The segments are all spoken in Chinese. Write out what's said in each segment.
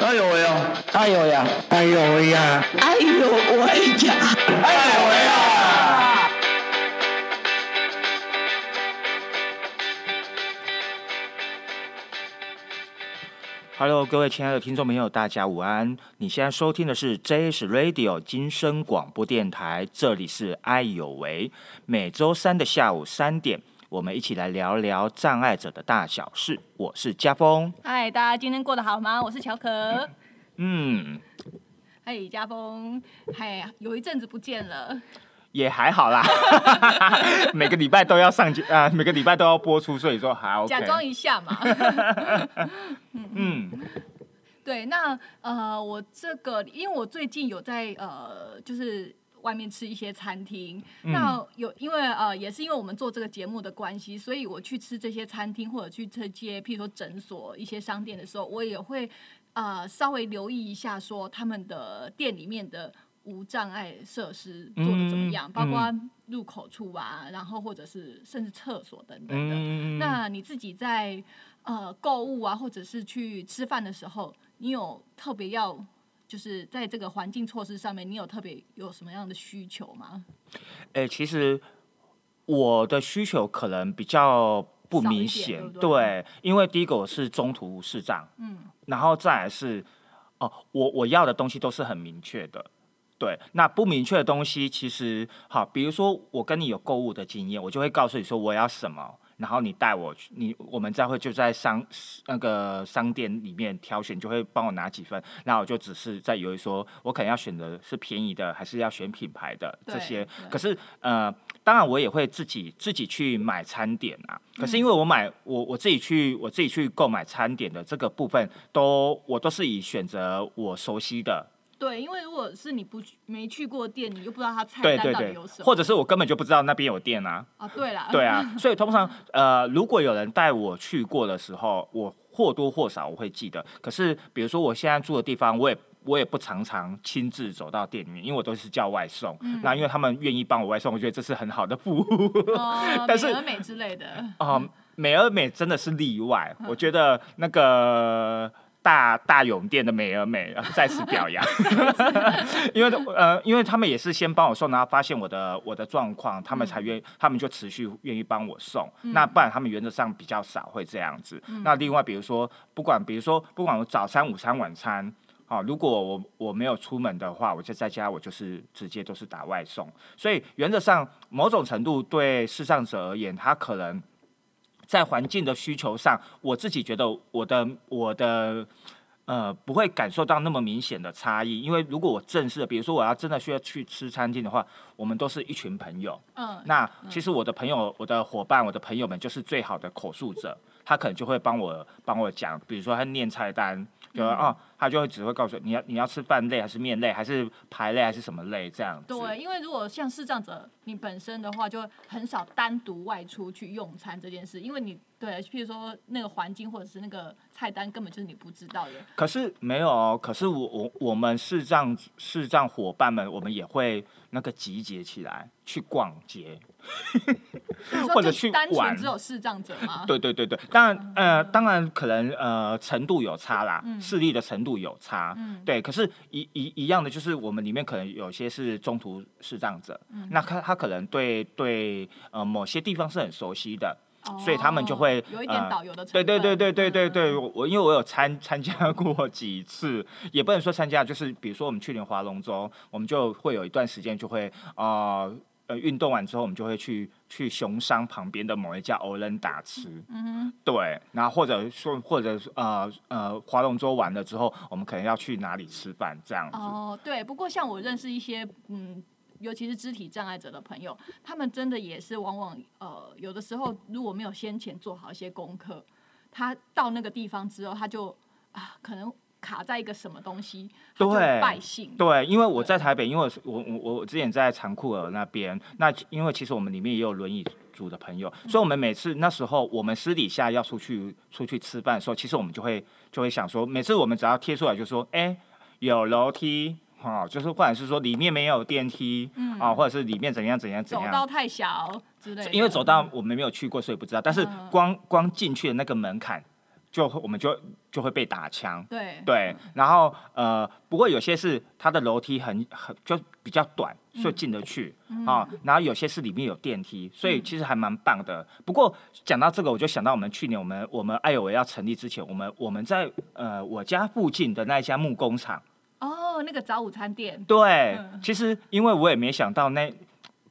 哎呦喂呀！哎呦呀！哎呦喂呀！哎呦喂呀！哎呦喂呀！Hello，各位亲爱的听众朋友，大家午安！你现在收听的是 JS Radio 金声广播电台，这里是爱有为。每周三的下午三点，我们一起来聊聊障碍者的大小事。我是家峰，嗨，大家今天过得好吗？我是乔可。嗯，嗨，家峰，嗨，有一阵子不见了。也还好啦，每个礼拜都要上节啊、每个礼拜都要播出，所以说还 OK。假装一下嘛。嗯，对，那呃，我这个，因为我最近有在呃，就是外面吃一些餐厅，嗯那有因为呃，也是因为我们做这个节目的关系，所以我去吃这些餐厅或者去这些，譬如说诊所、一些商店的时候，我也会呃稍微留意一下，说他们的店里面的。无障碍设施做的怎么样？嗯包括入口处啊，然后或者是甚至厕所等等的。嗯那你自己在呃购物啊，或者是去吃饭的时候，你有特别要就是在这个环境措施上面，你有特别有什么样的需求吗？哎、其实我的需求可能比较不明显，对因为第一个我是中途视障，嗯，然后再来是哦，我我要的东西都是很明确的。对，那不明确的东西，其实好，比如说我跟你有购物的经验，我就会告诉你说我要什么，然后你带我去，你我们再会就在商那个商店里面挑选，就会帮我拿几份，然后我就只是在犹豫说，我可能要选的是便宜的，还是要选品牌的这些。可是呃，当然我也会自己自己去买餐点啊。可是因为我买我我自己去我自己去购买餐点的这个部分，都我都是以选择我熟悉的，对，因为如果是你不去没去过店，你又不知道它菜单到底有什，么，或者是我根本就不知道那边有店啊。啊，对啦，对啊，所以通常呃，如果有人带我去过的时候，我或多或少我会记得。可是比如说我现在住的地方，我也我也不常常亲自走到店里面，因为我都是叫外送。嗯那因为他们愿意帮我外送，我觉得这是很好的服务。哦，但是美而美之类的，啊、美而美真的是例外，我觉得那个大大永店的美而美呃在此表扬，因为呃，因为他们也是先帮我送，然后发现我的我的状况，他们才愿，他们就持续愿意帮我送。那不然他们原则上比较少会这样子。那另外比如说，不管比如说不管我早餐、午餐、晚餐。好，如果我我没有出门的话，我就在家，我就是直接都是打外送。所以原则上，某种程度对视障者而言，他可能在环境的需求上，我自己觉得我的我的呃不会感受到那么明显的差异，因为如果我正式的，比如说我要真的需要去吃餐厅的话，我们都是一群朋友。嗯，那其实我的朋友、我的伙伴、我的朋友们就是最好的口述者，他可能就会帮我帮我讲，比如说他念菜单，就说、哦，他就会只会告诉我你要你要吃饭类还是面类还是排类还是什么类这样子。对，因为如果像视障者，你本身的话就很少单独外出去用餐这件事，因为你对，譬如说那个环境或者是那个菜单根本就是你不知道的。可是没有哦，可是我我我们视障视障伙伴们，我们也会那个集结起来去逛街。或者去玩纯只有视障者吗？对对对对，当然呃，当然可能呃程度有差啦，嗯。视力的程度有差，嗯。对。可是一一一样的，就是我们里面可能有些是中途视障者，嗯。那他他可能对对呃某些地方是很熟悉的，哦所以他们就会有一点呃导游的成对对对对对对对，嗯。我我因为我有参参加过几次，也不能说参加，就是比如说我们去年划龙舟，我们就会有一段时间就会呃呃运动完之后，我们就会去去熊山旁边的某一家欧伦达吃，嗯对，然后或者说或者是呃呃划龙舟完了之后，我们可能要去哪里吃饭这样子。哦，对。不过像我认识一些嗯。尤其是肢体障碍者的朋友，他们真的也是往往呃，有的时候如果没有先前做好一些功课，他到那个地方之后，他就啊，可能卡在一个什么东西，对败兴。对，因为我在台北，因为我我我我之前在长库尔那边，那因为其实我们里面也有轮椅组的朋友，所以我们每次那时候我们私底下要出去出去吃饭的时候，其实我们就会就会想说，每次我们只要贴出来就说，哎、有楼梯。哦、就是或者是说里面没有电梯，啊，或者是里面怎样怎样怎样，走道太小之类的。因为走道我们没有去过，所以不知道。但是嗯光光进去的那个门槛就我们就就会被打枪。对对，然后呃，不过有些是它的楼梯很很就比较短，所以进得去啊、然后有些是里面有电梯，所以其实还蛮棒的。不过讲到这个，我就想到我们去年我们我们艾有维要成立之前，我们我们在呃我家附近的那一家木工厂，哦，那个早午餐店，对，嗯其实因为我也没想到那。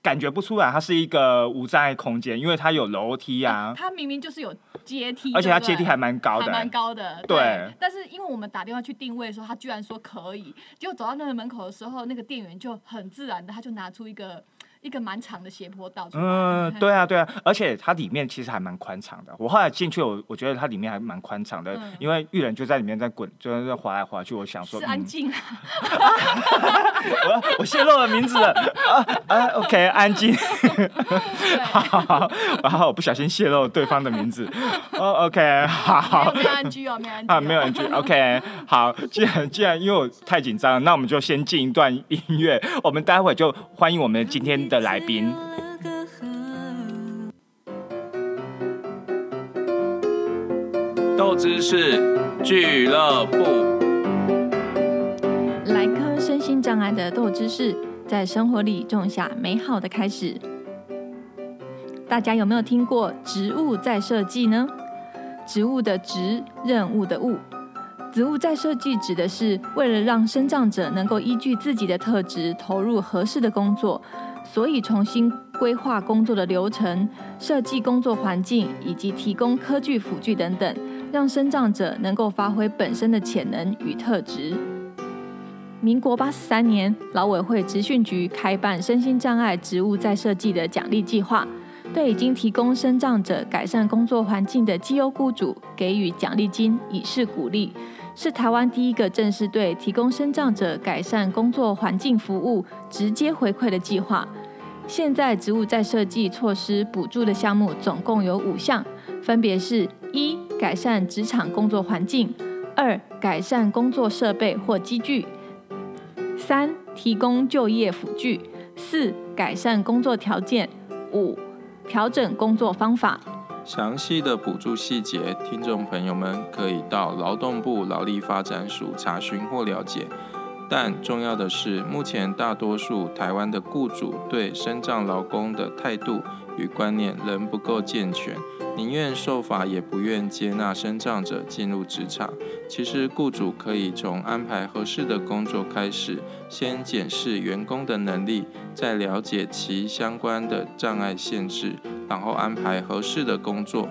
感觉不出来，它是一个无障碍空间，因为它有楼梯啊，它明明就是有阶梯，而且它阶梯还蛮高的、还蛮高的，对。但是因为我们打电话去定位的时候，他居然说可以，结果走到那个门口的时候，那个店员就很自然的，他就拿出一个一个蛮长的斜坡道。嗯，对啊，对啊，而且它里面其实还蛮宽敞的。我后来进去，我我觉得它里面还蛮宽敞的，嗯因为玉人就在里面在滚，就在滑来滑去。我想说，是安嗯，静啊，我我泄露了名字了啊啊，OK，安静。然后我不小心泄露对方的名字。哦，OK，没好。没有安居哦，没有安居、啊，没有人去。OK，好，既然既然因为我太紧张了，那我们就先进一段音乐，我们待会就欢迎我们今天的来宾。豆知识俱乐部。来颗身心障碍的豆知识，在生活里种下美好的开始。大家有没有听过“植物再设计”呢？植物的“植”，任务的“务”。植物再设计指的是为了让生长者能够依据自己的特质投入合适的工作，所以重新规划工作的流程、设计工作环境以及提供科技辅具等等，让生长者能够发挥本身的潜能与特质。民国八十三年，劳委会职训局开办身心障碍职务再设计的奖励计划，对已经提供身障者改善工作环境的绩优雇主给予奖励金，以示鼓励，是台湾第一个正式对提供身障者改善工作环境服务直接回馈的计划。现在职务再设计措施补助的项目总共有五项，分别是：一、改善职场工作环境；二、改善工作设备或机具；三、提供就业辅具；四、改善工作条件；五、调整工作方法。详细的补助细节，听众朋友们可以到劳动部劳力发展署查询或了解。但重要的是，目前大多数台湾的雇主对身障劳工的态度与观念仍不够健全，宁愿受罚也不愿接纳身障者进入职场。其实，雇主可以从安排合适的工作开始，先检视员工的能力，再了解其相关的障碍限制，然后安排合适的工作。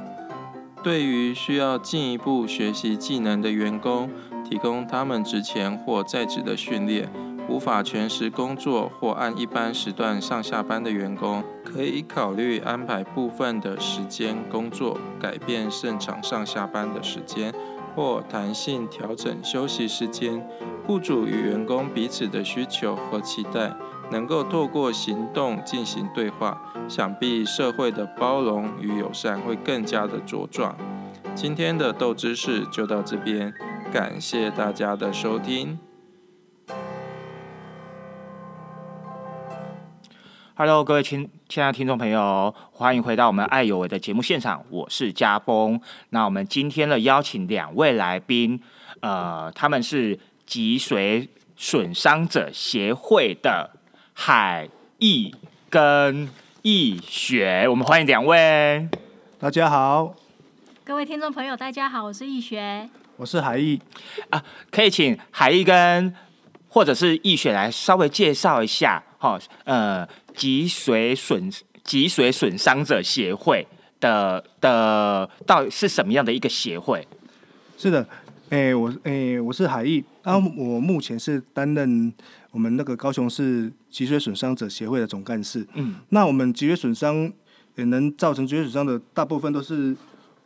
对于需要进一步学习技能的员工，提供他们职前或在职的训练；无法全时工作或按一般时段上下班的员工，可以考虑安排部分的时间工作，改变正常上下班的时间，或弹性调整休息时间。雇主与员工彼此的需求和期待，能够透过行动进行对话，想必社会的包容与友善会更加的茁壮。今天的豆知识就到这边，感谢大家的收听。Hello，各位亲亲爱的听众朋友，欢迎回到我们爱有为的节目现场，我是家峰。那我们今天呢邀请两位来宾，呃，他们是脊髓损伤者协会的海毅跟易学，我们欢迎两位。大家好，各位听众朋友，大家好，我是易学。我是海毅。可以请海毅跟或者是易雪来稍微介绍一下，哈，呃，脊髓损脊髓损伤者协会的的到底是什么样的一个协会？是的，诶、我诶、我是海毅，然后我目前是担任我们那个高雄市脊髓损伤者协会的总干事。嗯，那我们脊髓损伤也能造成脊髓损伤的大部分都是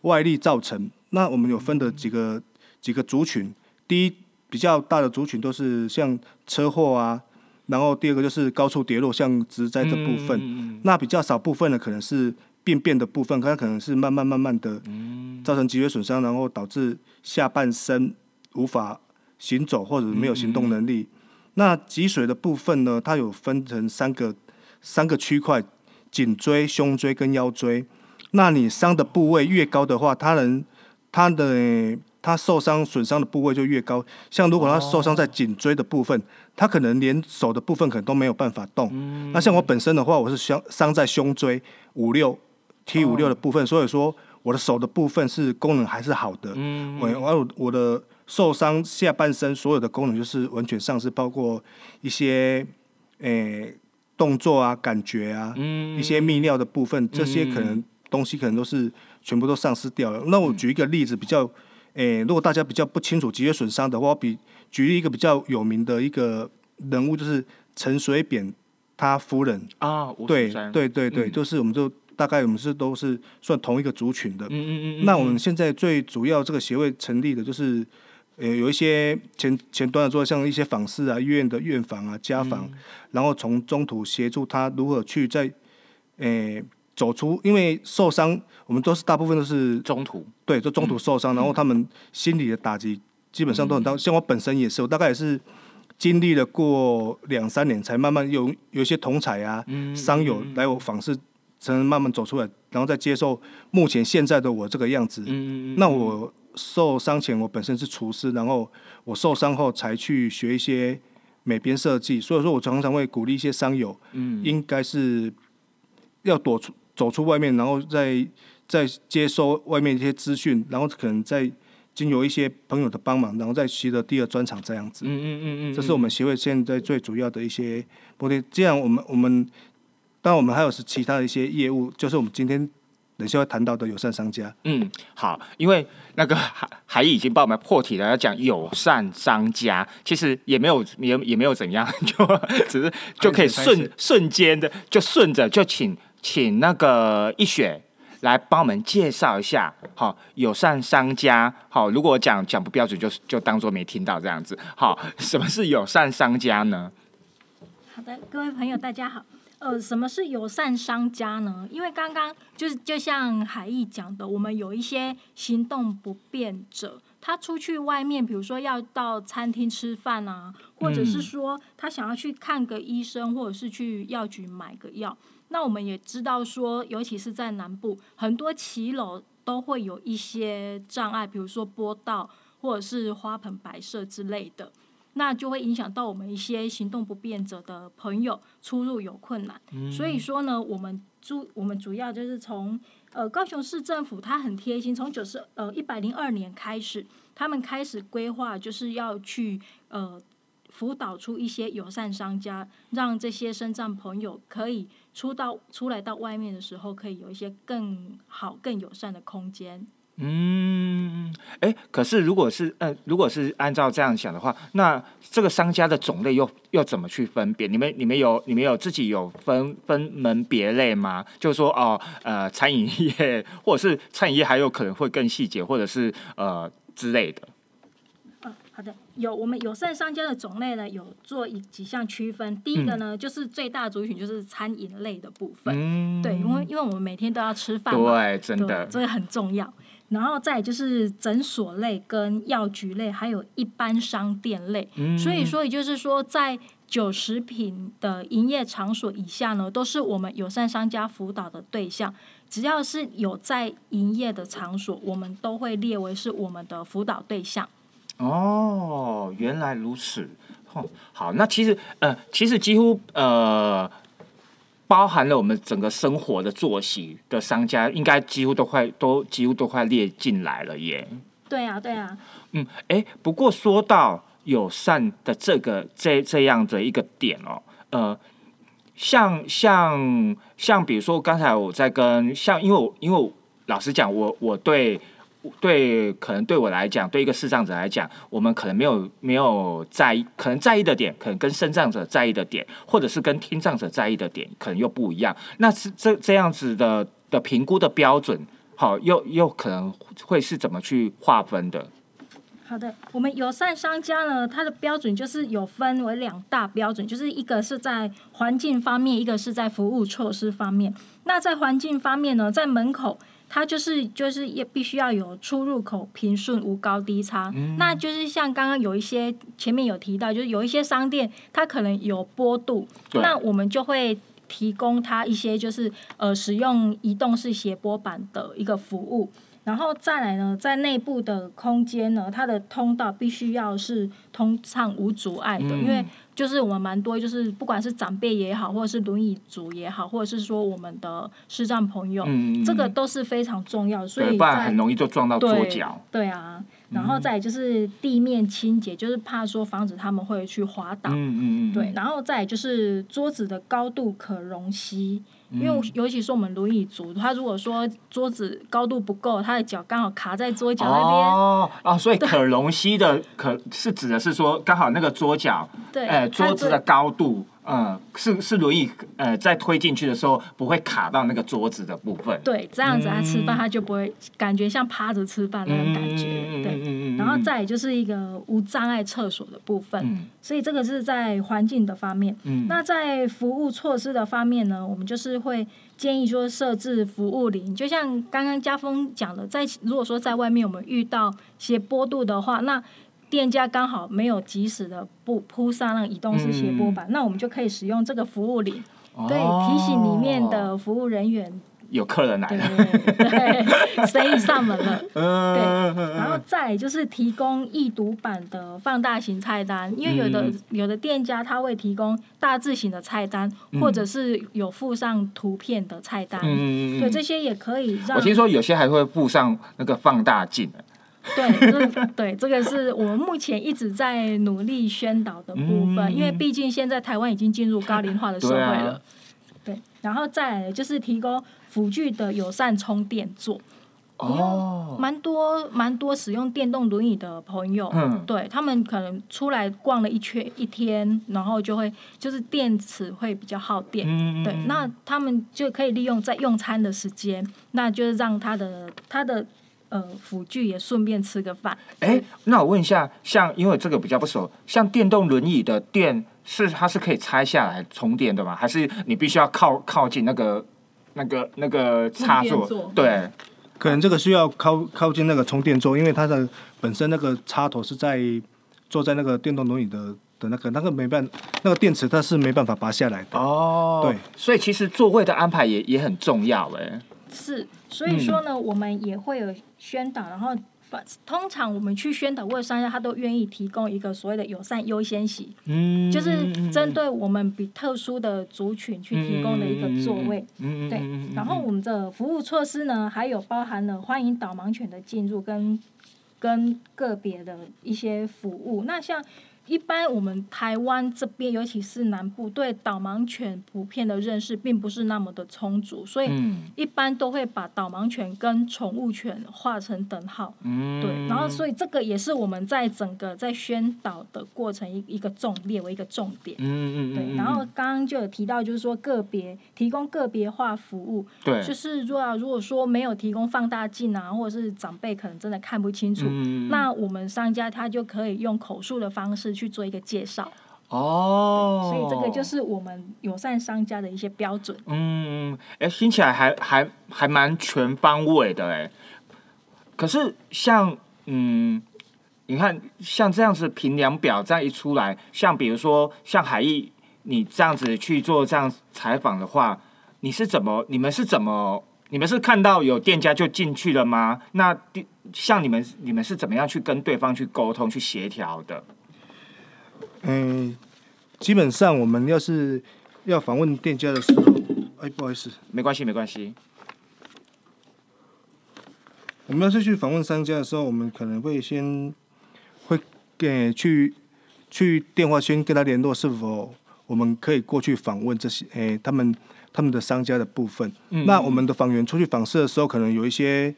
外力造成。那我们有分的几个几个族群，第一比较大的族群都是像车祸啊，然后第二个就是高处跌落，像植栽的部分。嗯那比较少部分的可能是病变的部分，它可能是慢慢慢慢的造成脊髓损伤，然后导致下半身无法行走或者没有行动能力。那脊髓的部分呢，它有分成三个三个区块：颈椎、胸椎跟腰椎。那你伤的部位越高的话，它能它的他受伤损伤的部位就越高。像如果他受伤在颈椎的部分，他可能连手的部分可能都没有办法动。那像我本身的话，我是伤伤在胸椎五六 T 五六的部分，所以说我的手的部分是功能还是好的。我我我的受伤下半身所有的功能就是完全丧失，包括一些诶、动作啊、感觉啊，一些泌尿的部分，这些可能东西可能都是全部都丧失掉了。那我举一个例子，比较诶、如果大家比较不清楚脊椎损伤的话，我比举例一个比较有名的一个人物，就是陈水扁他夫人。啊，对，对对对，嗯就是我们就大概我们是都是算同一个族群的。嗯嗯嗯嗯，那我们现在最主要这个协会成立的就是，呃，有一些前前端的做，像一些访视啊、医院的院访啊、家访，嗯然后从中途协助他如何去在，呃，走出，因为受伤，我们都是大部分都是中途，对，就中途受伤，然后他们心理的打击基本上都很大。像我本身也是，我大概也是经历了过两三年，才慢慢有有一些同才啊、伤友来我访视，才能慢慢走出来，然后再接受目前现在的我这个样子。嗯嗯嗯，那我受伤前，我本身是厨师，然后我受伤后才去学一些美编设计，所以说我常常会鼓励一些商友，嗯应该是要躲出走出外面，然后再再接收外面一些资讯，然后可能再经由一些朋友的帮忙，然后再习得第二专场这样子。嗯嗯嗯嗯，这是我们协会现在最主要的一些目的。这样，我们我们当然我们还有是其他的一些业务，就是我们今天等一下会谈到的友善商家。嗯，好，因为那个海海已经帮我们破题了，要讲友善商家，其实也没有也也没有怎样，就只是就可以瞬瞬间的就顺着就请请那个一雪来帮我们介绍一下，好友善商家，好，如果讲讲不标准就就当做没听到这样子，好，什么是友善商家呢？好的，各位朋友，大家好。呃，什么是友善商家呢？因为刚刚就是就像海毅讲的，我们有一些行动不便者，他出去外面，比如说要到餐厅吃饭啊，或者是说他想要去看个医生，或者是去药局买个药。那我们也知道说，尤其是在南部，很多骑楼都会有一些障碍，比如说坡道或者是花盆摆设之类的。那就会影响到我们一些行动不便者的朋友出入有困难。所以说呢，我们主我们主要就是从呃高雄市政府，它很贴心，从九十呃一百零二年开始，他们开始规划，就是要去呃辅导出一些友善商家，让这些身障朋友可以出到出来到外面的时候，可以有一些更好、更友善的空间。嗯，哎，可是如果是呃，如果是按照这样想的话，那这个商家的种类又又怎么去分辨？你们你们有你们有自己有分分门别类吗？就是说哦，呃，餐饮业或者是餐饮业还有可能会更细节，或者是呃之类的。嗯，好的，有我们友善商家的种类呢，有做一几项区分。第一个呢，就是最大族群就是餐饮类的部分，嗯，对，因为因为我们每天都要吃饭嘛，对，真的对，这个很重要。然后再就是诊所类、跟药局类，还有一般商店类。嗯所以说，也就是说，在九十品的营业场所以下呢，都是我们友善商家辅导的对象。只要是有在营业的场所，我们都会列为是我们的辅导对象。哦，原来如此。哦，好，那其实呃，其实几乎呃，包含了我们整个生活的作息的商家，应该几乎都快都几乎都快列进来了耶。对啊，对啊，嗯，哎，不过说到友善的这个这这样的一个点哦，呃，像像像比如说刚才我在跟像，因为我因为我老实讲，我我对对可能对我来讲，对一个视障者来讲，我们可能没有没有在意，可能在意的点，可能跟身障者在意的点，或者是跟听障者在意的点，可能又不一样。那是这这样子的的评估的标准，好，又又可能会是怎么去划分的？好的，我们友善商家呢，它的标准就是有分为两大标准，就是一个是在环境方面，一个是在服务措施方面。那在环境方面呢，在门口它就是就是也必须要有出入口平顺无高低差。那就是像刚刚有一些前面有提到，就是有一些商店它可能有坡度，那我们就会提供它一些就是呃使用移动式斜波板的一个服务。然后再来呢，在内部的空间呢，它的通道必须要是通畅无阻碍的，嗯因为就是我们蛮多，就是不管是长辈也好，或者是轮椅族也好，或者是说我们的视障朋友，嗯这个都是非常重要的。所，以在不然很容易就撞到桌对角。对啊，然后再就是地面清洁，就是怕说防止他们会去滑倒。嗯嗯嗯，对，然后再就是桌子的高度可容吸，因嗯。为尤其是我们轮椅族，他如果说桌子高度不够，他的脚刚好卡在桌角那边，哦啊，所以可容膝的可是指的是说刚好那个桌角，对，呃，他这桌子的高度，嗯，是是轮椅呃在推进去的时候不会卡到那个桌子的部分。对这样子他吃饭嗯他就不会感觉像趴着吃饭那种感觉，对。然后再来就是一个无障碍厕所的部分，嗯所以这个是在环境的方面。嗯那在服务措施的方面呢，我们就是会建议说设置服务铃，就像刚刚家峰讲的，在如果说在外面我们遇到斜坡度的话，那店家刚好没有及时的铺铺上那个移动式斜坡板，那我们就可以使用这个服务铃，对，提醒里面的服务人员，哦有客人来了。对，生意上门了。嗯，对然后再就是提供易读版的放大型菜单，因为有的、嗯有的店家他会提供大字型的菜单，或者是有附上图片的菜单，嗯嗯对，这些也可以让我听说有些还会附上那个放大镜。对，这对这个是我们目前一直在努力宣导的部分，嗯因为毕竟现在台湾已经进入高龄化的社会对啊。了。对，然后再来就是提供辅具的友善充电座。哦，蛮多蛮多使用电动轮椅的朋友，嗯。对他们可能出来逛了一圈一天，然后就会就是电池会比较耗电，嗯。对，那他们就可以利用在用餐的时间，那就是让他的他的呃辅具也顺便吃个饭。哎，那我问一下，像因为这个比较不熟，像电动轮椅的电是它是可以拆下来充电的吗？还是你必须要靠靠近那个那个那个插座？对，可能这个需要靠靠近那个充电座，因为它的本身那个插头是在坐在那个电动轮椅的的那个那个没办那个电池它是没办法拔下来的。哦，对，所以其实座位的安排也也很重要哎。是，所以说呢，我们也会有宣导，然后通常我们去宣导或者商家，他都愿意提供一个所谓的友善优先席，嗯就是针对我们比特殊的族群去提供的一个座位。嗯对，然后我们的服务措施呢，还有包含了欢迎导盲犬的进入跟跟个别的一些服务。那像一般我们台湾这边，尤其是南部，对导盲犬普遍的认识并不是那么的充足，所以嗯一般都会把导盲犬跟宠物犬划成等号。嗯对，然后所以这个也是我们在整个在宣导的过程一一个重列为一个重点。嗯嗯对，然后刚刚就有提到，就是说个别提供个别化服务，对，就是如果如果说没有提供放大镜啊，或者是长辈可能真的看不清楚，嗯那我们商家他就可以用口述的方式去做一个介绍，哦，所以这个就是我们友善商家的一些标准。嗯，哎，听起来还还还蛮全方位的哎。可是像嗯，你看像这样子评量表这样一出来，像比如说像海毅，你这样子去做这样采访的话，你是怎么？你们是怎么？你们是看到有店家就进去了吗？那第像你们，你们是怎么样去跟对方去沟通、去协调的？嗯，基本上我们要是要访问店家的时候，哎，不好意思，没关系，没关系。我们要是去访问商家的时候，我们可能会先会给去去电话先跟他联络，是否我们可以过去访问这些诶、他们他们的商家的部分。嗯那我们的访员出去访视的时候，可能有一些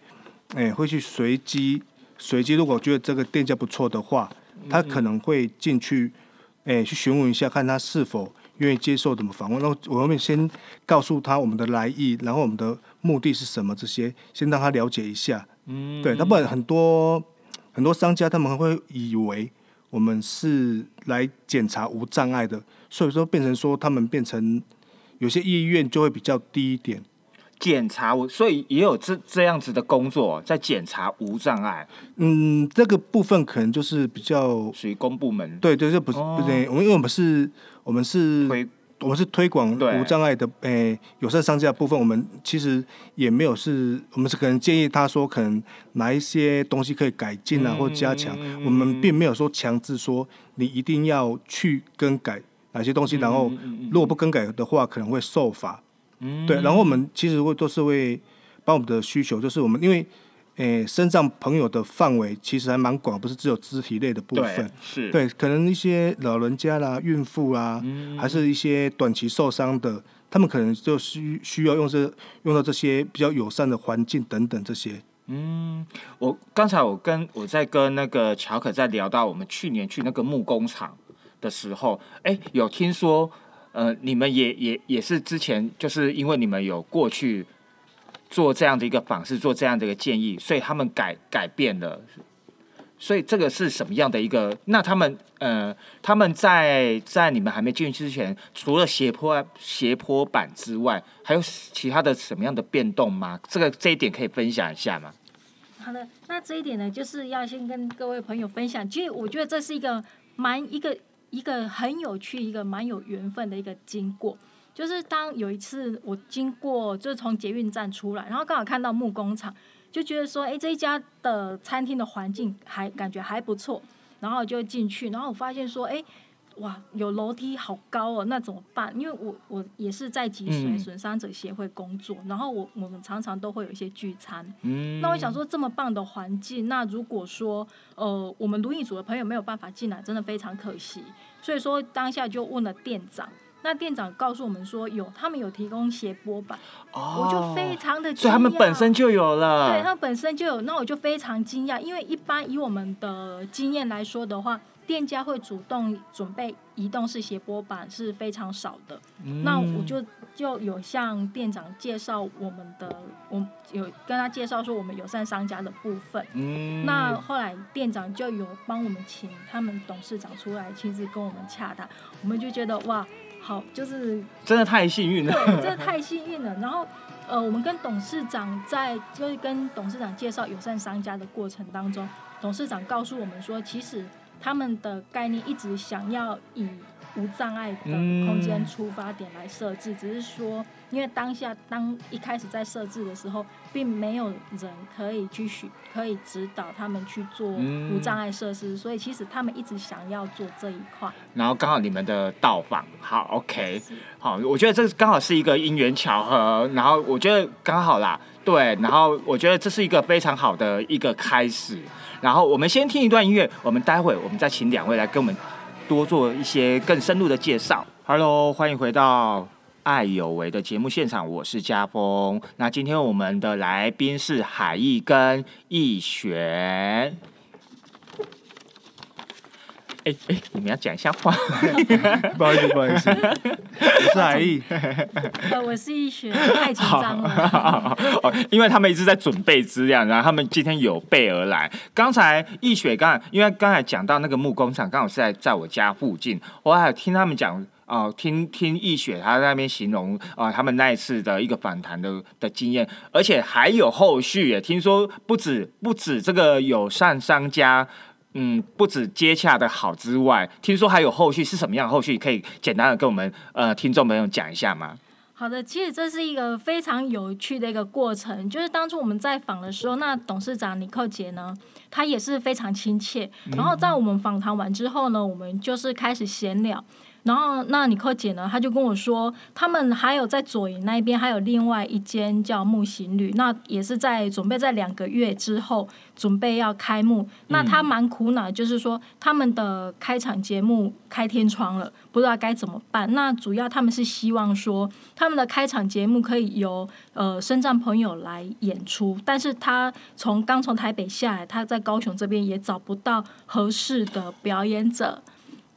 诶、会去随机随机，如果觉得这个店家不错的话，他可能会进去诶、去询问一下，看他是否愿意接受怎么访问。然后我们先告诉他我们的来意，然后我们的目的是什么，这些先让他了解一下。嗯，对，那不然很多很多商家他们会以为我们是来检查无障碍的，所以说变成说他们变成有些意愿就会比较低一点。检查我，所以也有这这样子的工作，在检查无障碍，嗯，这个部分可能就是比较属于公部门。对对，这不是哦。不对，我们因为我们是我们是推我们是推广无障碍的诶、友善商家的部分，我们其实也没有是，我们是可能建议他说，可能哪一些东西可以改进啊，嗯或加强。我们并没有说强制说你一定要去更改哪些东西，然后如果不更改的话，可能会受罚。嗯对，然后我们其实会都是会把我们的需求，就是我们因为诶身上朋友的范围其实还蛮广，不是只有肢体类的部对分。是，对，可能一些老人家啦、孕妇啊，嗯还是一些短期受伤的，他们可能就需需要用这用到这些比较友善的环境等等这些。嗯，我刚才我跟我在跟那个乔可在聊到我们去年去那个木工厂的时候，哎，有听说，呃，你们也也也是之前就是因为你们有过去做这样的一个访视，做这样的一个建议，所以他们改改变了。所以这个是什么样的一个？那他们呃，他们在在你们还没进去之前，除了斜坡斜坡板之外，还有其他的什么样的变动吗？这个这一点可以分享一下吗？好的，那这一点呢，就是要先跟各位朋友分享。其实我觉得这是一个蛮一个一个很有趣、一个蛮有缘分的一个经过。就是当有一次我经过，就是从捷运站出来，然后刚好看到木工厂，就觉得说，哎，这一家的餐厅的环境还感觉还不错，然后就进去，然后我发现说，哎。哇，有楼梯好高哦，那怎么办？因为我我也是在脊髓嗯损伤者协会工作，然后我我们常常都会有一些聚餐，嗯，那我想说，这么棒的环境，那如果说呃，我们轮椅组的朋友没有办法进来，真的非常可惜。所以说当下就问了店长，那店长告诉我们说有，他们有提供斜坡板，哦我就非常的惊讶，所以他们本身就有了，对，他们本身就有，那我就非常惊讶，因为一般以我们的经验来说的话，店家会主动准备移动式斜坡板是非常少的。嗯那我就就有向店长介绍我们的，我有跟他介绍说我们友善商家的部分。嗯那后来店长就有帮我们请他们董事长出来亲自跟我们洽谈，我们就觉得哇，好，就是真的太幸运了，对，这太幸运了。然后，呃，我们跟董事长在就是跟董事长介绍友善商家的过程当中，董事长告诉我们说，其实他们的概念一直想要以无障碍的空间出发点来设置，只是说，因为当下当一开始在设置的时候，并没有人可以去许可以指导他们去做嗯无障碍设施，所以其实他们一直想要做这一块。然后刚好你们的到访，好，OK，好，我觉得这刚好是一个因缘巧合，然后我觉得刚好啦，对，然后我觉得这是一个非常好的一个开始。然后我们先听一段音乐，我们待会我们再请两位来跟我们多做一些更深入的介绍。Hello，欢迎回到。爱有为的节目现场，我是家峰。那今天我们的来宾是海毅跟逸璇。哎哎，你们要讲一下话。不好意思，不好意思，我是海毅。呃，我是易学，太紧张了。哦，因为他们一直在准备资料，然后他们今天有备而来。刚才易雪刚才，因为刚才讲到那个木工厂，刚好是在在我家附近，我还有听他们讲。哦，听听易雪他在那边形容啊、他们那一次的一个访谈的的经验，而且还有后续也。听说不止不止这个友善商家，嗯，不止接洽的好之外，听说还有后续是什么样的后续？可以简单的跟我们呃听众朋友讲一下吗？好的，其实这是一个非常有趣的一个过程。就是当初我们在访的时候，那董事长尼克杰呢，他也是非常亲切。然后在我们访谈完之后呢，我们就是开始闲聊。然后那尼克姐呢，她就跟我说，他们还有在左营那边还有另外一间叫木行旅，那也是在准备在两个月之后准备要开幕。那她蛮苦恼，就是说他们的开场节目开天窗了，不知道该怎么办。那主要他们是希望说，他们的开场节目可以由呃深圳朋友来演出，但是他从刚从台北下来，他在高雄这边也找不到合适的表演者。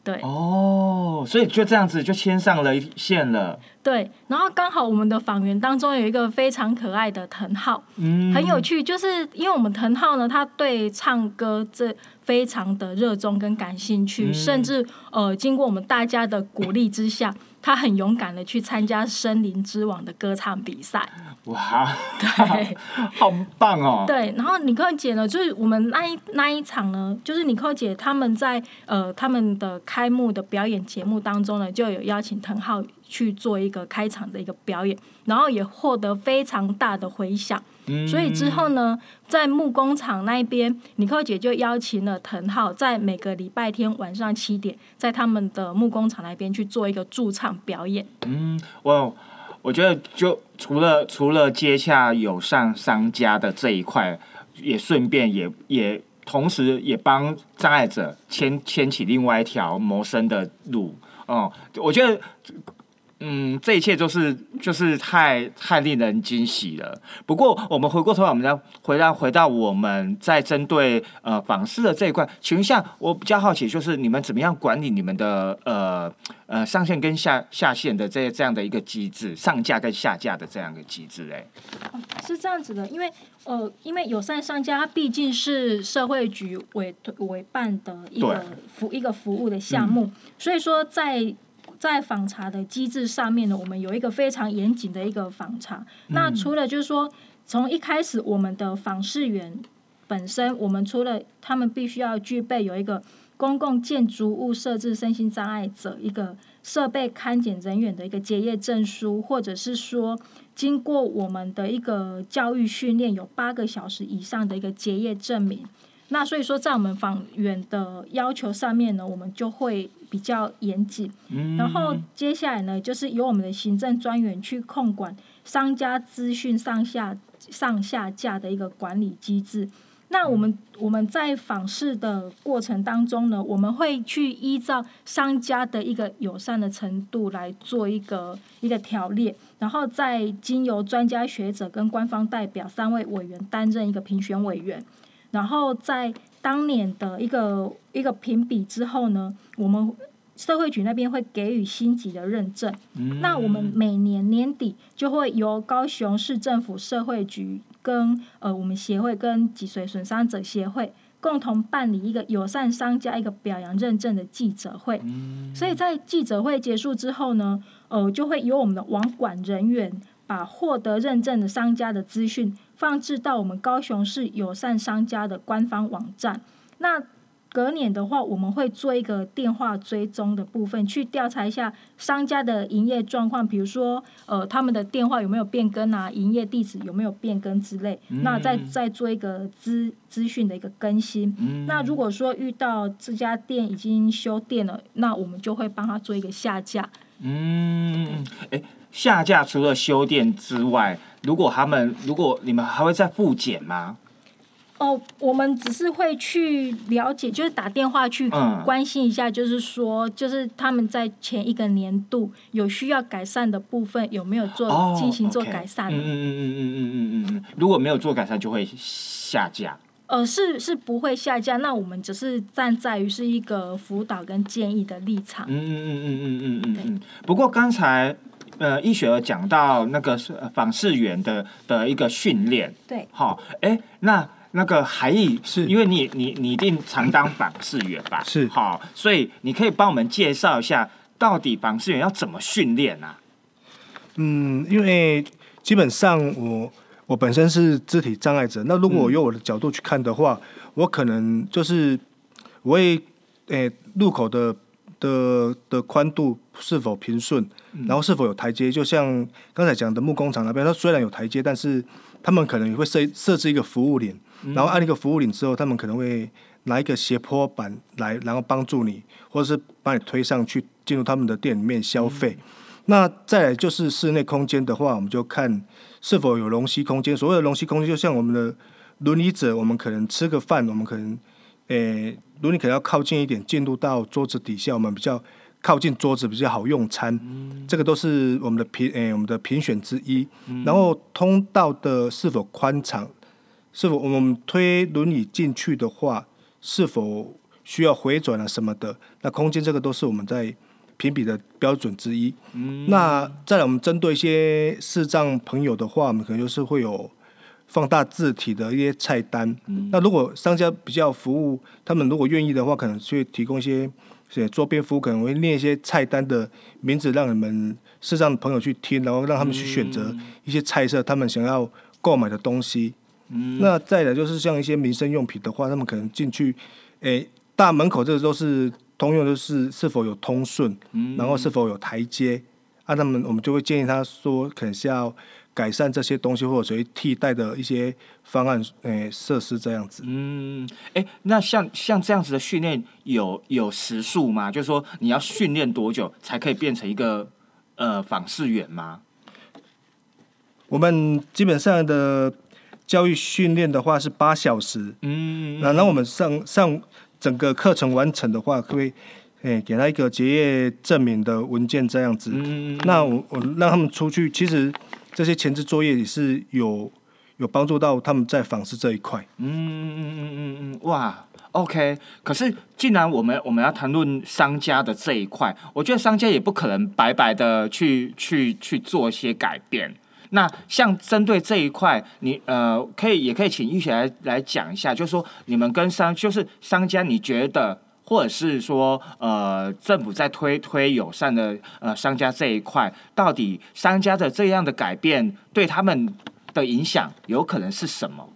对。哦，所以就这样子就牵上了一线了，对，然后刚好我们的访员当中有一个非常可爱的藤浩，嗯，很有趣，就是因为我们藤浩呢，他对唱歌这非常的热衷跟感兴趣，嗯。甚至呃，经过我们大家的鼓励之下，他很勇敢的去参加森林之王的歌唱比赛。哇，对好棒哦！对，然后尼克姐呢，就是我们那一那一场呢，就是尼克姐他们在呃他们的开幕的表演节目当中呢，就有邀请滕浩去做一个开场的一个表演，然后也获得非常大的回响。嗯所以之后呢，在木工厂那一边，尼克姐就邀请了藤浩，在每个礼拜天晚上七点，在他们的木工厂那边去做一个驻唱表演。嗯，我我觉得就除了除了接洽友善商家的这一块，也顺便也也同时也帮障碍者牵牵起另外一条谋生的路。哦、我觉得。嗯，这一切都是就是太太令人惊喜了。不过，我们回过头来，我们再回到回到我们在针对呃访视的这一块，请问一下，我比较好奇，就是你们怎么样管理你们的呃呃上线跟下下线的这这样的一个机制，上架跟下架的这样一个机制？哎，是这样子的，因为呃，因为友善商家它毕竟是社会局委委办的一个服一个服务的项目，所以说在在访查的机制上面呢，我们有一个非常严谨的一个访查。那除了就是说，从一开始我们的访视员本身，我们除了他们必须要具备有一个公共建筑物设置身心障碍者一个设备勘检人员的一个结业证书，或者是说经过我们的一个教育训练有八个小时以上的一个结业证明。那所以说，在我们访员的要求上面呢，我们就会比较严谨。嗯然后接下来呢，就是由我们的行政专员去控管商家资讯上下上下架的一个管理机制。那我们我们在访视的过程当中呢，我们会去依照商家的一个友善的程度来做一个一个条列，然后再经由专家学者跟官方代表三位委员担任一个评选委员，然后在当年的一个一个评比之后呢，我们社会局那边会给予星级的认证。那我们每年年底就会由高雄市政府社会局跟呃我们协会跟脊髓损伤者协会共同办理一个友善商家一个表扬认证的记者会。所以在记者会结束之后呢，呃，就会由我们的网管人员把获得认证的商家的资讯放置到我们高雄市友善商家的官方网站。那隔年的话，我们会做一个电话追踪的部分，去调查一下商家的营业状况，比如说呃他们的电话有没有变更啊，营业地址有没有变更之类。那再再做一个资资讯的一个更新。那如果说遇到这家店已经休店了，那我们就会帮他做一个下架。嗯，哎，下架除了修店之外，如果他们如果你们还会再复检吗？哦，我们只是会去了解，就是打电话去嗯关心一下，就是说，就是他们在前一个年度有需要改善的部分，有没有做哦，进行做改善？嗯嗯嗯嗯嗯嗯嗯嗯，如果没有做改善，就会下架。呃，是是不会下架，那我们只是站在于是一个辅导跟建议的立场。嗯嗯嗯嗯嗯嗯嗯嗯。不过刚才呃，易雪儿讲到那个是呃访视员的的一个训练，对，好，哎，那那个海义是。因为你你你一定常当访视员吧？是。好，所以你可以帮我们介绍一下，到底访视员要怎么训练啊？嗯，因为基本上我我本身是肢体障碍者，那如果我用我的角度去看的话，我可能就是我会诶、路口的的的宽度是否平顺，然后是否有台阶，就像刚才讲的木工厂那边，它虽然有台阶，但是他们可能也会设设置一个服务领，然后按那个服务领之后，他们可能会拿一个斜坡板来，然后帮助你，或者是把你推上去进入他们的店里面消费。那再来就是室内空间的话，我们就看是否有容吸空间。所谓的容吸空间，就像我们的轮椅者，我们可能吃个饭，我们可能诶轮椅可能要靠近一点，进入到桌子底下，我们比较靠近桌子比较好用餐。嗯这个都是我们的评诶我们的评选之一。然后通道的是否宽敞，是否我们推轮椅进去的话，是否需要回转啊什么的？那空间这个都是我们在评比的标准之一。嗯那再来，我们针对一些视障朋友的话，我们可能就是会有放大字体的一些菜单。那如果商家比较服务，他们如果愿意的话，可能去提供一些写桌边服务可能会念一些菜单的名字，让你们视障的朋友去听，然后让他们去选择一些菜色，他们想要购买的东西。嗯那再来就是像一些民生用品的话，他们可能进去，诶、大门口这个都是通用就是是否有通顺，嗯然后是否有台阶，啊，他们我们就会建议他说，可能是要改善这些东西，或者属于替代的一些方案，诶、设施这样子。嗯，哎，那像像这样子的训练有有时数吗？就是说你要训练多久才可以变成一个呃访视员吗？我们基本上的教育训练的话是八小时，嗯，那、然后我们上上整个课程完成的话，可以诶、给他一个结业证明的文件这样子。嗯那我我让他们出去，其实这些前置作业也是有有帮助到他们在访视这一块。嗯嗯嗯嗯嗯，哇，OK。可是既然我们我们要谈论商家的这一块，我觉得商家也不可能白白的去去去做一些改变。那像针对这一块，你呃可以也可以请玉雪来来讲一下，就是说你们跟商就是商家，你觉得或者是说呃政府在推推友善的呃商家这一块，到底商家的这样的改变对他们的影响有可能是什么？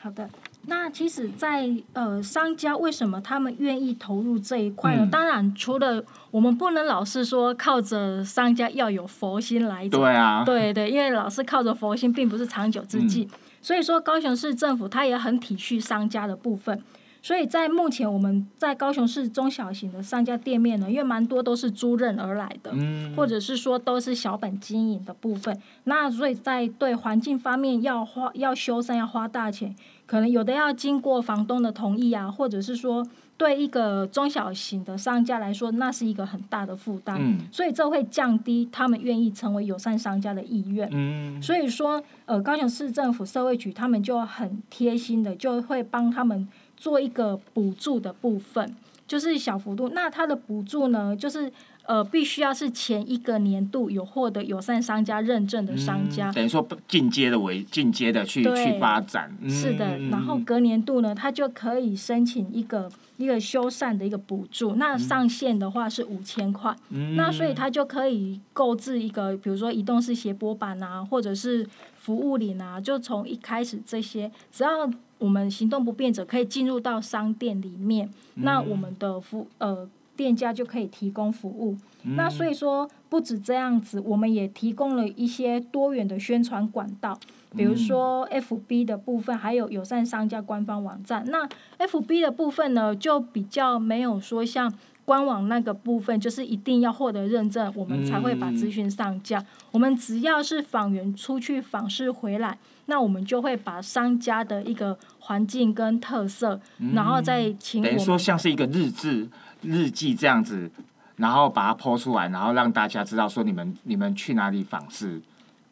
好的，那其实在，呃商家为什么他们愿意投入这一块呢？嗯当然，除了我们不能老是说靠着商家要有佛心来走，对啊，对对，因为老是靠着佛心，并不是长久之计。嗯所以说，高雄市政府他也很体恤商家的部分。所以在目前我们在高雄市中小型的商家店面呢，因为蛮多都是租任而来的，嗯或者是说都是小本经营的部分。那所以在对环境方面要花要修缮要花大钱，可能有的要经过房东的同意啊，或者是说对一个中小型的商家来说，那是一个很大的负担。嗯所以这会降低他们愿意成为友善商家的意愿。嗯所以说，呃，高雄市政府社会局他们就很贴心的，就会帮他们做一个补助的部分，就是小幅度。那它的补助呢，就是呃，必须要是前一个年度有获得友善商家认证的商家。等于说进阶的为进阶的去去发展，嗯是的，然后隔年度呢，他就可以申请一个一个修缮的一个补助，那上限的话是五千块，嗯那所以他就可以购置一个，比如说移动式斜坡板啊，或者是服务领啊，就从一开始这些，只要我们行动不便者可以进入到商店里面，那我们的服呃店家就可以提供服务。那所以说，不止这样子，我们也提供了一些多元的宣传管道，比如说 FB 的部分，还有友善商家官方网站。那 FB 的部分呢，就比较没有说像官网那个部分，就是一定要获得认证，我们才会把资讯上架。我们只要是访员出去访视回来，那我们就会把商家的一个环境跟特色，然后再请我等于说像是一个日志日记这样子，然后把它剖出来，然后让大家知道说你们你们去哪里访视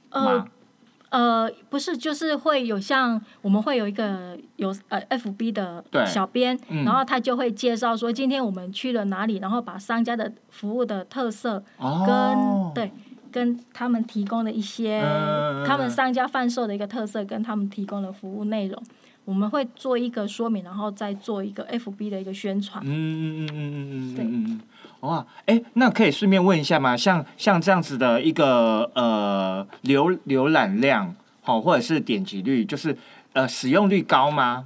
呃吗？呃，不是，就是会有像我们会有一个有呃 FB 的小编，嗯然后他就会介绍说今天我们去了哪里，然后把商家的服务的特色跟、哦，对跟他们提供的一些、嗯他们商家贩售的一个特色跟他们提供的服务内容，我们会做一个说明，然后再做一个 FB 的一个宣传。嗯嗯嗯嗯嗯嗯。对哇，哎，那可以顺便问一下吗？像像这样子的一个呃浏浏览量，好、或者是点击率，就是呃使用率高吗？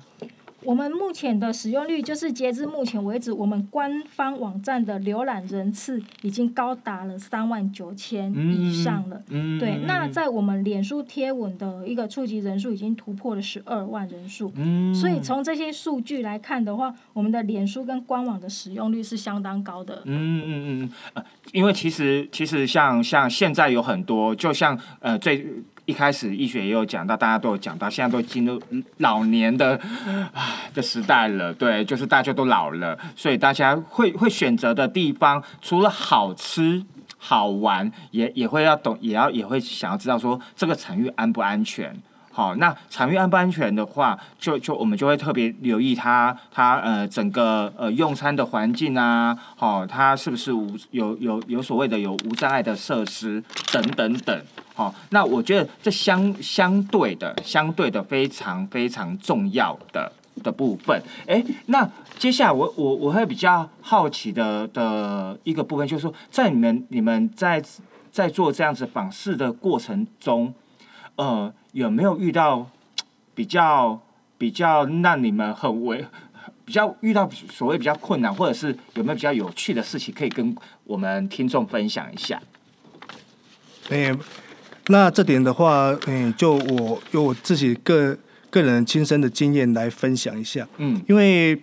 我们目前的使用率就是截至目前为止，我们官方网站的浏览人次已经高达了三万九千以上了。嗯，对，那在我们脸书贴文的一个触及人数已经突破了十二万人数。嗯，所以从这些数据来看的话，我们的脸书跟官网的使用率是相当高的。嗯嗯嗯，呃，因为其实其实像像现在有很多，就像呃最一开始医学也有讲到，大家都有讲到，现在都进入老年的的时代了，对，就是大家都老了，所以大家会会选择的地方，除了好吃。好玩，也也会要懂，也要也会想要知道说这个场域安不安全。好，那场域安不安全的话，就就我们就会特别留意它它呃整个呃用餐的环境啊，好、它是不是无有有有所谓的有无障碍的设施等等等。哦、那我觉得这相相对的相对的非常非常重要的的部分。哎，那接下来我我我会比较好奇的的一个部分，就是说，在你们你们在在做这样子访视的过程中，呃，有没有遇到比较比较让你们很为比较遇到所谓比较困难，或者是有没有比较有趣的事情可以跟我们听众分享一下？诶、那这点的话，嗯、就我用我自己个个人亲身的经验来分享一下。嗯因为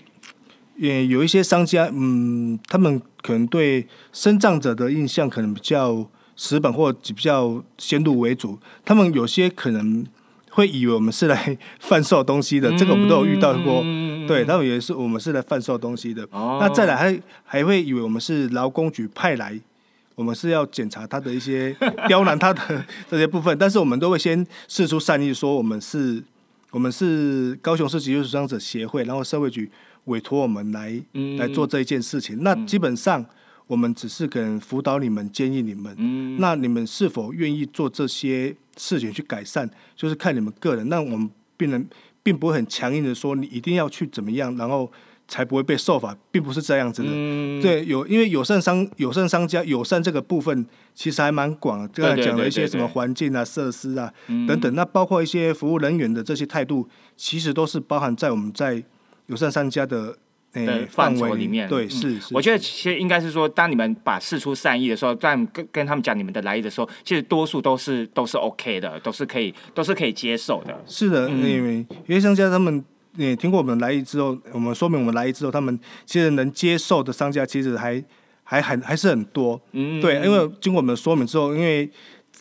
也有一些商家，嗯，他们可能对生长者的印象可能比较死板或比较先入为主，他们有些可能会以为我们是来 贩售东西的，这个我们都有遇到过。嗯对，他们以为是我们是来贩售东西的。哦那再来还还会以为我们是劳工局派来，我们是要检查他的一些 刁难他的 这些部分，但是我们都会先试出善意，说我们是我们是高雄市急救伤者协会，然后社会局委托我们来、嗯来做这一件事情。那基本上我们只是可能辅导你们，建议你们，嗯那你们是否愿意做这些事情去改善，就是看你们个人。那我们病人并不会很强硬的说你一定要去怎么样，然后才不会被受罚，并不是这样子的。嗯，对，有因为友善商友善商家友善这个部分其实还蛮广的，刚才讲了一些什么环境啊、设施啊嗯。等等，那包括一些服务人员的这些态度，其实都是包含在我们在友善商家的范范围畴里面。对，嗯。是是。我觉得其实应该是说，当你们把事出善意的时候，在跟跟他们讲你们的来意的时候，其实多数都是都是 OK 的，都是可以都是可以接受的。是的，嗯。因为有些商家他们也听过我们来意之后，我们说明我们来意之后，他们其实能接受的商家其实还还很还是很多。嗯，对，因为经过我们的说明之后，因为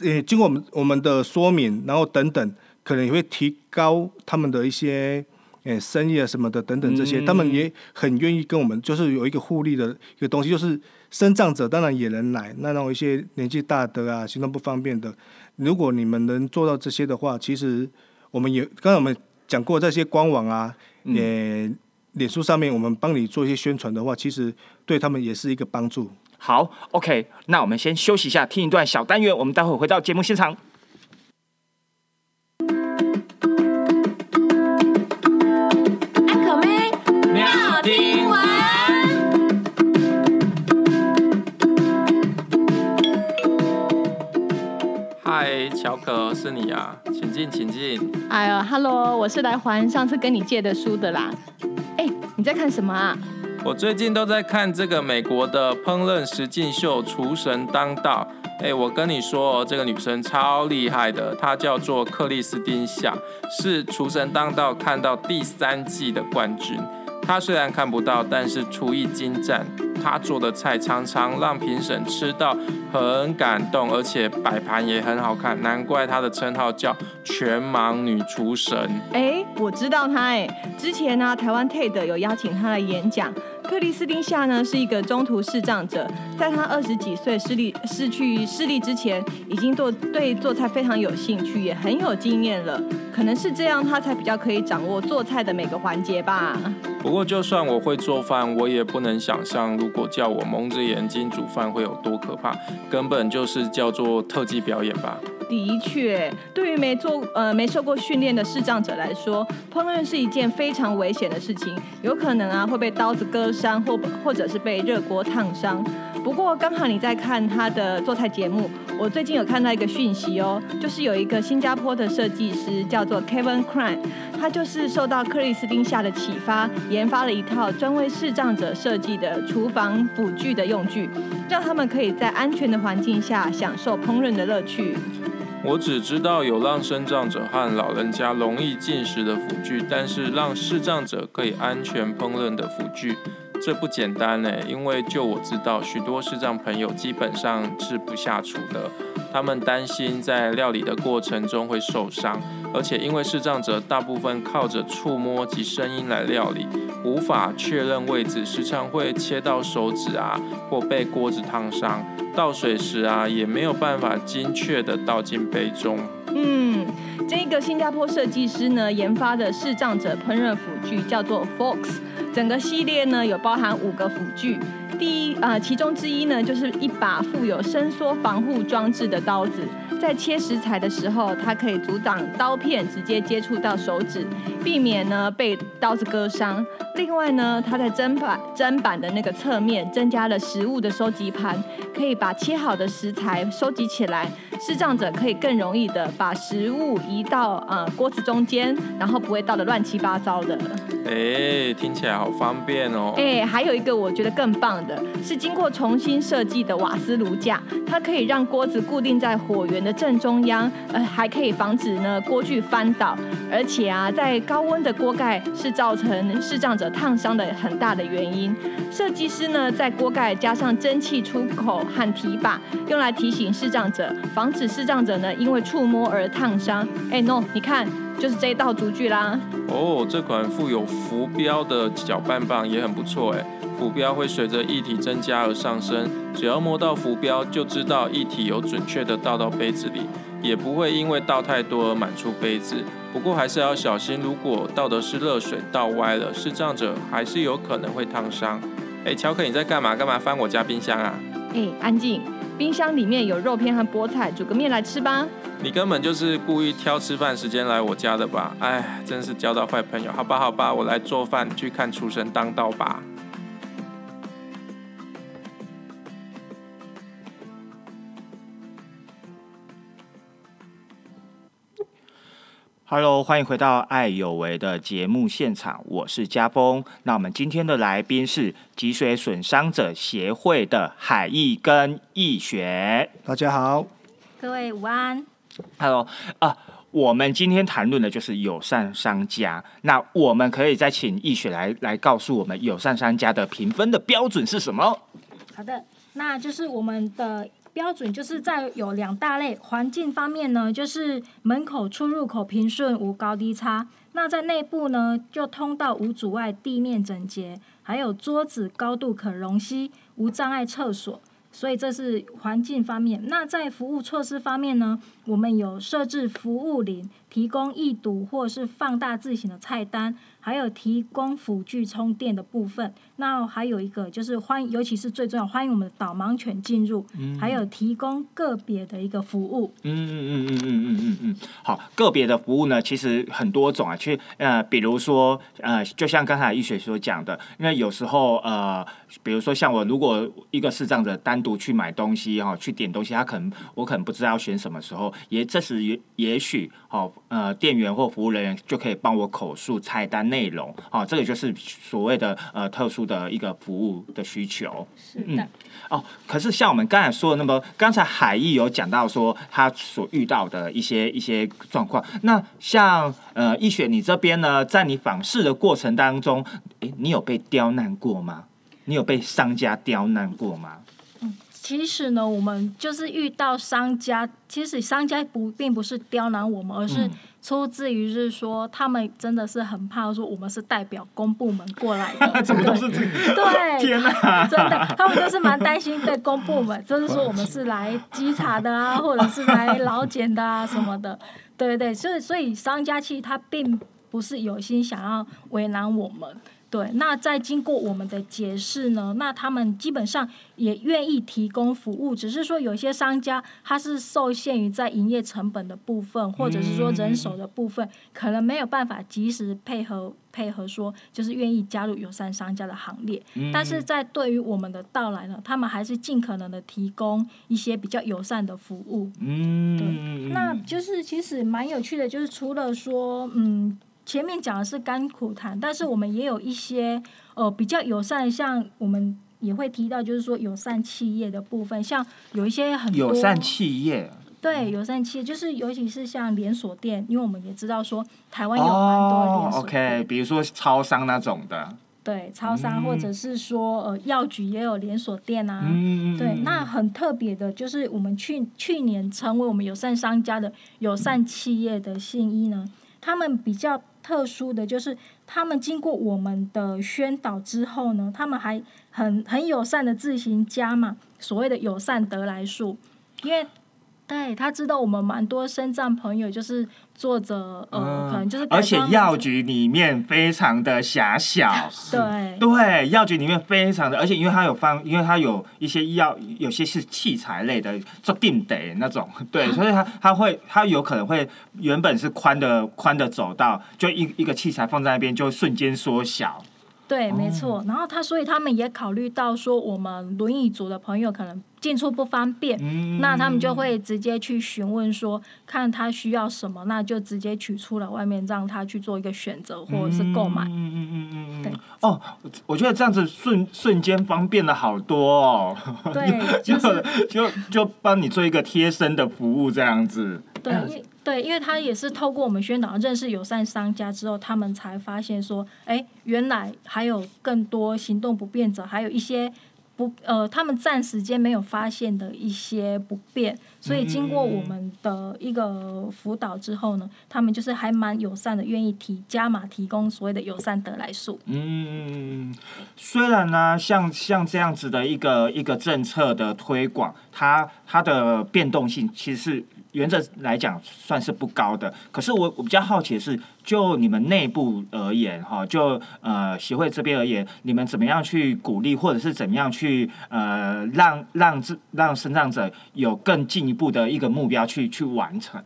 呃经过我们我们的说明，然后等等，可能也会提高他们的一些呃生意啊什么的等等这些，他们也很愿意跟我们，就是有一个互利的一个东西，就是生长者当然也能来，那那种一些年纪大的啊，行动不方便的，如果你们能做到这些的话，其实我们也刚才我们讲过这些官网啊，呃。脸书上面我们帮你做一些宣传的话，其实对他们也是一个帮助。好，OK，那我们先休息一下，听一段小单元，我们待会回到节目现场。乔可，是你啊，请进，请进。哎呦，Hello，我是来还上次跟你借的书的啦。哎，你在看什么啊？我最近都在看这个美国的烹饪实境秀《厨神当道》。哎，我跟你说、哦，这个女生超厉害的，她叫做克里斯汀夏，是《厨神当道》看到第三季的冠军。她虽然看不到，但是厨艺精湛，他做的菜常常让评审吃到很感动，而且摆盘也很好看，难怪他的称号叫全盲女厨神。哎，我知道他哎，之前呢、台湾 TED 有邀请他来演讲。克里斯汀夏呢是一个中途视障者，在他二十几岁视力失去视力之前，已经做对做菜非常有兴趣，也很有经验了。可能是这样，他才比较可以掌握做菜的每个环节吧。不过，就算我会做饭，我也不能想象，如果叫我蒙着眼睛煮饭会有多可怕，根本就是叫做特技表演吧。的确，对于没做呃没受过训练的视障者来说，烹饪是一件非常危险的事情，有可能啊会被刀子割伤，或或者是被热锅烫伤。不过刚好你在看他的做菜节目，我最近有看到一个讯息哦，就是有一个新加坡的设计师叫做 Kevin Cran，他就是受到克里斯汀夏的启发，研发了一套专为视障者设计的厨房辅具的用具，让他们可以在安全的环境下享受烹饪的乐趣。我只知道有让生长者和老人家容易进食的辅具，但是让视障者可以安全烹饪的辅具，这不简单呢。因为就我知道，许多视障朋友基本上是不下厨的，他们担心在料理的过程中会受伤，而且因为视障者大部分靠着触摸及声音来料理，无法确认位置，时常会切到手指啊，或被锅子烫伤。倒水时啊，也没有办法精确的倒进杯中。嗯，这个新加坡设计师呢研发的视障者烹饪辅具叫做 Fox，整个系列呢有包含五个辅具，第一呃，其中之一呢，就是一把富有伸缩防护装置的刀子，在切食材的时候，它可以阻挡刀片直接接触到手指，避免呢被刀子割伤。另外呢，它在砧板砧板的那个侧面增加了食物的收集盘，可以把切好的食材收集起来，视障者可以更容易的把食物移到呃锅子中间，然后不会倒得乱七八糟的。哎，听起来好方便哦。哎，还有一个我觉得更棒的是经过重新设计的瓦斯炉架，它可以让锅子固定在火源的正中央，呃，还可以防止呢锅具翻倒。而且啊，在高温的锅盖是造成视障者烫伤的很大的原因。设计师呢在锅盖加上蒸汽出口和提把，用来提醒视障者，防止视障者呢因为触摸而烫伤。哎，no，你看，就是这一道足具啦。哦，这款附有浮标的搅拌棒也很不错哎，浮标会随着液体增加而上升，只要摸到浮标就知道液体有准确的倒到杯子里，也不会因为倒太多而满出杯子。不过还是要小心，如果倒的是热水倒歪了，视障者还是有可能会烫伤。哎，乔克你在干嘛？干嘛翻我家冰箱啊？哎，安静，冰箱里面有肉片和菠菜，煮个面来吃吧。你根本就是故意挑吃饭时间来我家的吧？哎，真是交到坏朋友。好吧，好吧，我来做饭，去看厨神当道吧。Hello，欢迎回到爱有为的节目现场，我是家峰。那我们今天的来宾是脊髓损伤者协会的海义跟易学。大家好，各位午安。Hello，啊，我们今天谈论的就是友善商家。那我们可以再请易学来来告诉我们友善商家的评分的标准是什么？好的，那就是我们的标准，就是在有两大类，环境方面呢，就是门口出入口平顺无高低差。那在内部呢，就通道无阻碍，地面整洁，还有桌子高度可容吸，无障碍厕所。所以这是环境方面。那在服务措施方面呢，我们有设置服务铃，提供易读或是放大字型的菜单，还有提供辅具充电的部分。那还有一个就是欢，尤其是最重要，欢迎我们的导盲犬进入，嗯、还有提供个别的一个服务。嗯嗯嗯嗯嗯嗯嗯，好，个别的服务呢，其实很多种啊，去呃，比如说呃，就像刚才医学所讲的，因为有时候呃，比如说像我如果一个视障者单独去买东西哈、哦，去点东西，他可能我可能不知道要选什么时候，也这时也也许哦呃，店员或服务人员就可以帮我口述菜单内容，哦，这个就是所谓的呃特殊。的一个服务的需求。是的，哦，可是像我们刚才说的那么，刚才海毅有讲到说他所遇到的一些一些状况。那像呃，易雪你这边呢，在你访视的过程当中，诶，你有被刁难过吗？你有被商家刁难过吗？其实呢，我们就是遇到商家，其实商家不并不是刁难我们，而是嗯出自于是说他们真的是很怕说我们是代表公部门过来的，怎么都对是这个？对，天哪！真的，他们就是蛮担心被公部门，就是说我们是来稽查的啊，或者是来劳检的啊什么的，对对对，所以所以商家其实他并不是有心想要为难我们。对，那在经过我们的解释呢，那他们基本上也愿意提供服务，只是说有些商家他是受限于在营业成本的部分，或者是说人手的部分，可能没有办法及时配合配合说，就是愿意加入友善商家的行列。但是在对于我们的到来呢，他们还是尽可能的提供一些比较友善的服务。嗯，那就是其实蛮有趣的，就是除了说，嗯，前面讲的是甘苦谈，但是我们也有一些呃比较友善，像我们也会提到，就是说友善企业的部分，像有一些很多友善企业对友善企业，就是尤其是像连锁店，因为我们也知道说台湾有蛮多的连哦锁店。，OK，比如说超商那种的，对，超商、嗯或者是说呃药局也有连锁店啊。嗯，对，那很特别的就是我们去去年成为我们友善商家的友善企业的信一呢，他们比较特殊的就是他们经过我们的宣导之后呢，他们还很很友善的自行加嘛所谓的友善得来数，因为对他知道我们蛮多身障朋友就是坐着呃，可能就是嗯而且药局里面非常的狭小。对对，药局里面非常的，而且因为它有放，因为它有一些药，有些是器材类的，做定得那种，对，所以它它会，它有可能会原本是宽的宽的走道，就一一个器材放在那边，就瞬间缩小。对，没哦错。然后他所以他们也考虑到说，我们轮椅族的朋友可能进出不方便，嗯那他们就会直接去询问说，看他需要什么，那就直接取出了外面，让他去做一个选择或者是购买。嗯嗯嗯嗯嗯对嗯。哦，我觉得这样子瞬瞬间方便了好多哦。对，就就是就就帮你做一个贴身的服务这样子。对，因对，因为他也是透过我们宣导认识友善商家之后，他们才发现说，哎，原来还有更多行动不便者，还有一些不呃，他们暂时间没有发现的一些不便，所以经过我们的一个辅导之后呢，他们就是还蛮友善的，愿意提加码提供所谓的友善得来速。嗯，虽然呢，像像这样子的一个一个政策的推广，它它的变动性其实是原则来讲算是不高的。可是我我比较好奇的是，就你们内部而言，哈，就呃协会这边而言，你们怎么样去鼓励，或者是怎么样去呃让让这让生长者有更进一步的一个目标去去完成？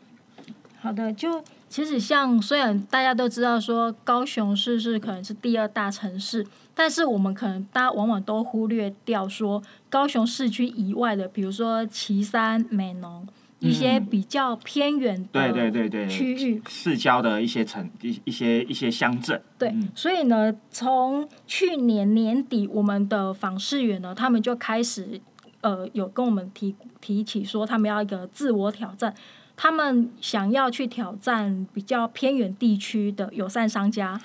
好的，就其实像虽然大家都知道说高雄市是可能是第二大城市，但是我们可能大家往往都忽略掉说高雄市区以外的，比如说旗山、美浓一些比较偏远对的对对对，区域。市郊的一些城一一些一些乡镇。对，嗯所以呢，从去年年底，我们的访视员呢，他们就开始呃有跟我们提提起说，他们要一个自我挑战，他们想要去挑战比较偏远地区的友善商家。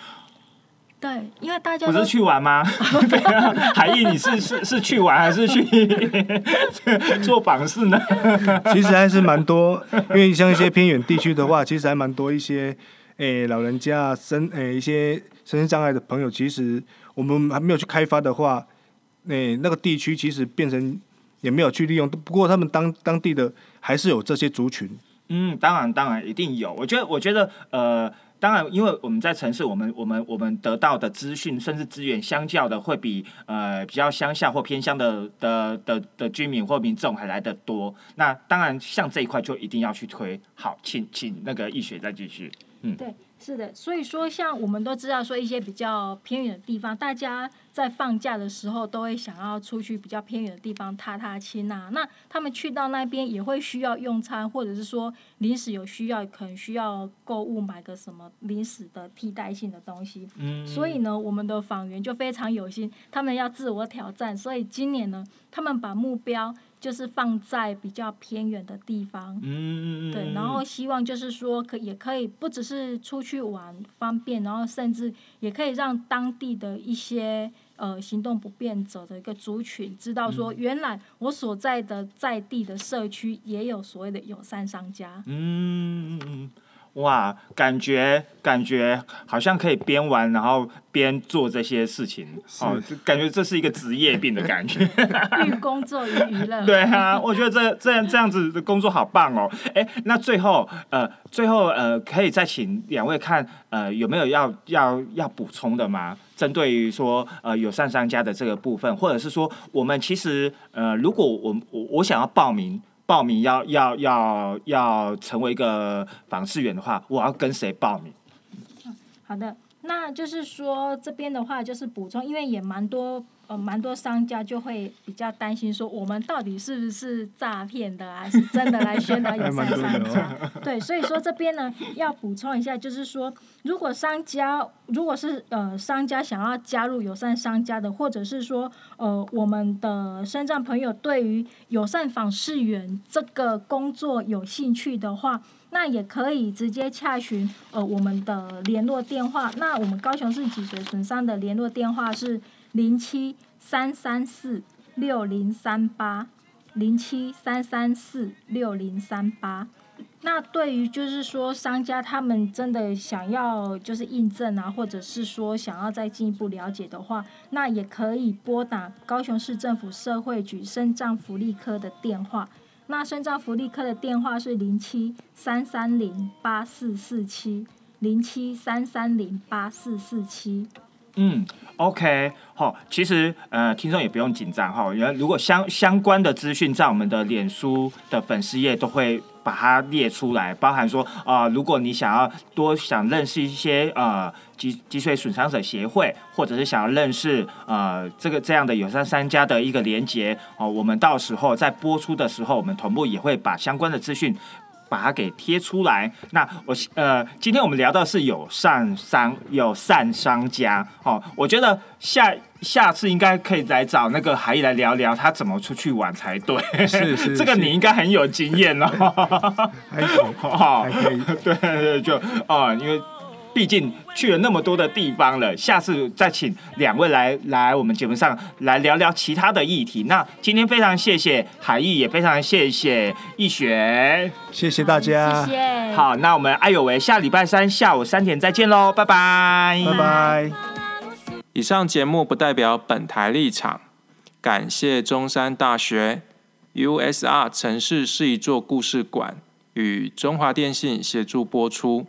对，因为大家都不是去玩吗？对啊，海毅，你是是是去玩还是去 做访视呢？其实还是蛮多，因为像一些偏远地区的话，其实还蛮多一些诶、老人家啊身诶、一些身心障碍的朋友，其实我们还没有去开发的话，诶、那个地区其实变成也没有去利用。不过他们当当地的还是有这些族群，嗯，当然当然一定有。我觉得我觉得呃。当然，因为我们在城市，我们我们我们得到的资讯甚至资源，相较的会比呃比较乡下或偏乡的的的的居民或民众还来得多。那当然，像这一块就一定要去推。好，请请那个易学再继续。对，是的，所以说像我们都知道说一些比较偏远的地方，大家在放假的时候都会想要出去比较偏远的地方踏踏青啊。那他们去到那边也会需要用餐，或者是说临时有需要，可能需要购物买个什么临时的替代性的东西。嗯，所以呢，我们的访员就非常有心，他们要自我挑战，所以今年呢，他们把目标就是放在比较偏远的地方。嗯，对，然后希望就是说可也可以不只是出去玩方便，然后甚至也可以让当地的一些呃行动不便者的一个族群知道说，原来我所在的在地的社区也有所谓的友善商家。嗯，嗯嗯哇，感觉感觉好像可以边玩然后边做这些事情哦，就感觉这是一个职业病的感觉。寓工作于娱乐。对啊，我觉得这这样这样子的工作好棒哦。哎，那最后呃，最后呃，可以再请两位看呃有没有要要要补充的吗？针对于说呃友善商家的这个部分，或者是说我们其实呃，如果我我我想要报名。报名要要要要成为一个访视员的话，我要跟谁报名？好的，那就是说这边的话就是补充，因为也蛮多呃蛮多商家就会比较担心说，我们到底是不是诈骗的啊，还是真的来宣导 友善商家？对，所以说这边呢要补充一下，就是说如果商家如果是呃商家想要加入友善商家的，或者是说呃我们的身障朋友对于友善访视员这个工作有兴趣的话。那也可以直接洽询呃我们的联络电话。那我们高雄市脊髓损伤的联络电话是零七三三四六零三八零七三三四六零三八。那对于就是说商家他们真的想要就是印证啊，或者是说想要再进一步了解的话，那也可以拨打高雄市政府社会局生障福利科的电话。那深照福利科的电话是零七三三零八四四七零七三三零八四四七。嗯，OK，好、其实呃，听众也不用紧张哈，原来如果相相关的资讯在我们的脸书的粉丝页都会把它列出来，包含说啊、如果你想要多想认识一些呃脊脊髓损伤者协会，或者是想要认识呃这个这样的友善商家的一个连接哦、我们到时候在播出的时候，我们同步也会把相关的资讯。把它给贴出来。那我呃，今天我们聊到是友善商友善商家哦，我觉得下下次应该可以来找那个海毅来聊聊他怎么出去玩才对。是是 这个你应该很有经验哦。还可以，哦还可以。对对对，就哦、因为毕竟去了那么多的地方了，下次再请两位来来我们节目上来聊聊其他的议题。那今天非常谢谢海毅，也非常谢谢易学。谢谢大家，谢谢。，好，那我们爱有为下礼拜三下午三点再见喽，拜拜，拜拜。以上节目不代表本台立场，感谢中山大学 USR 城市是一座故事馆与中华电信协助播出。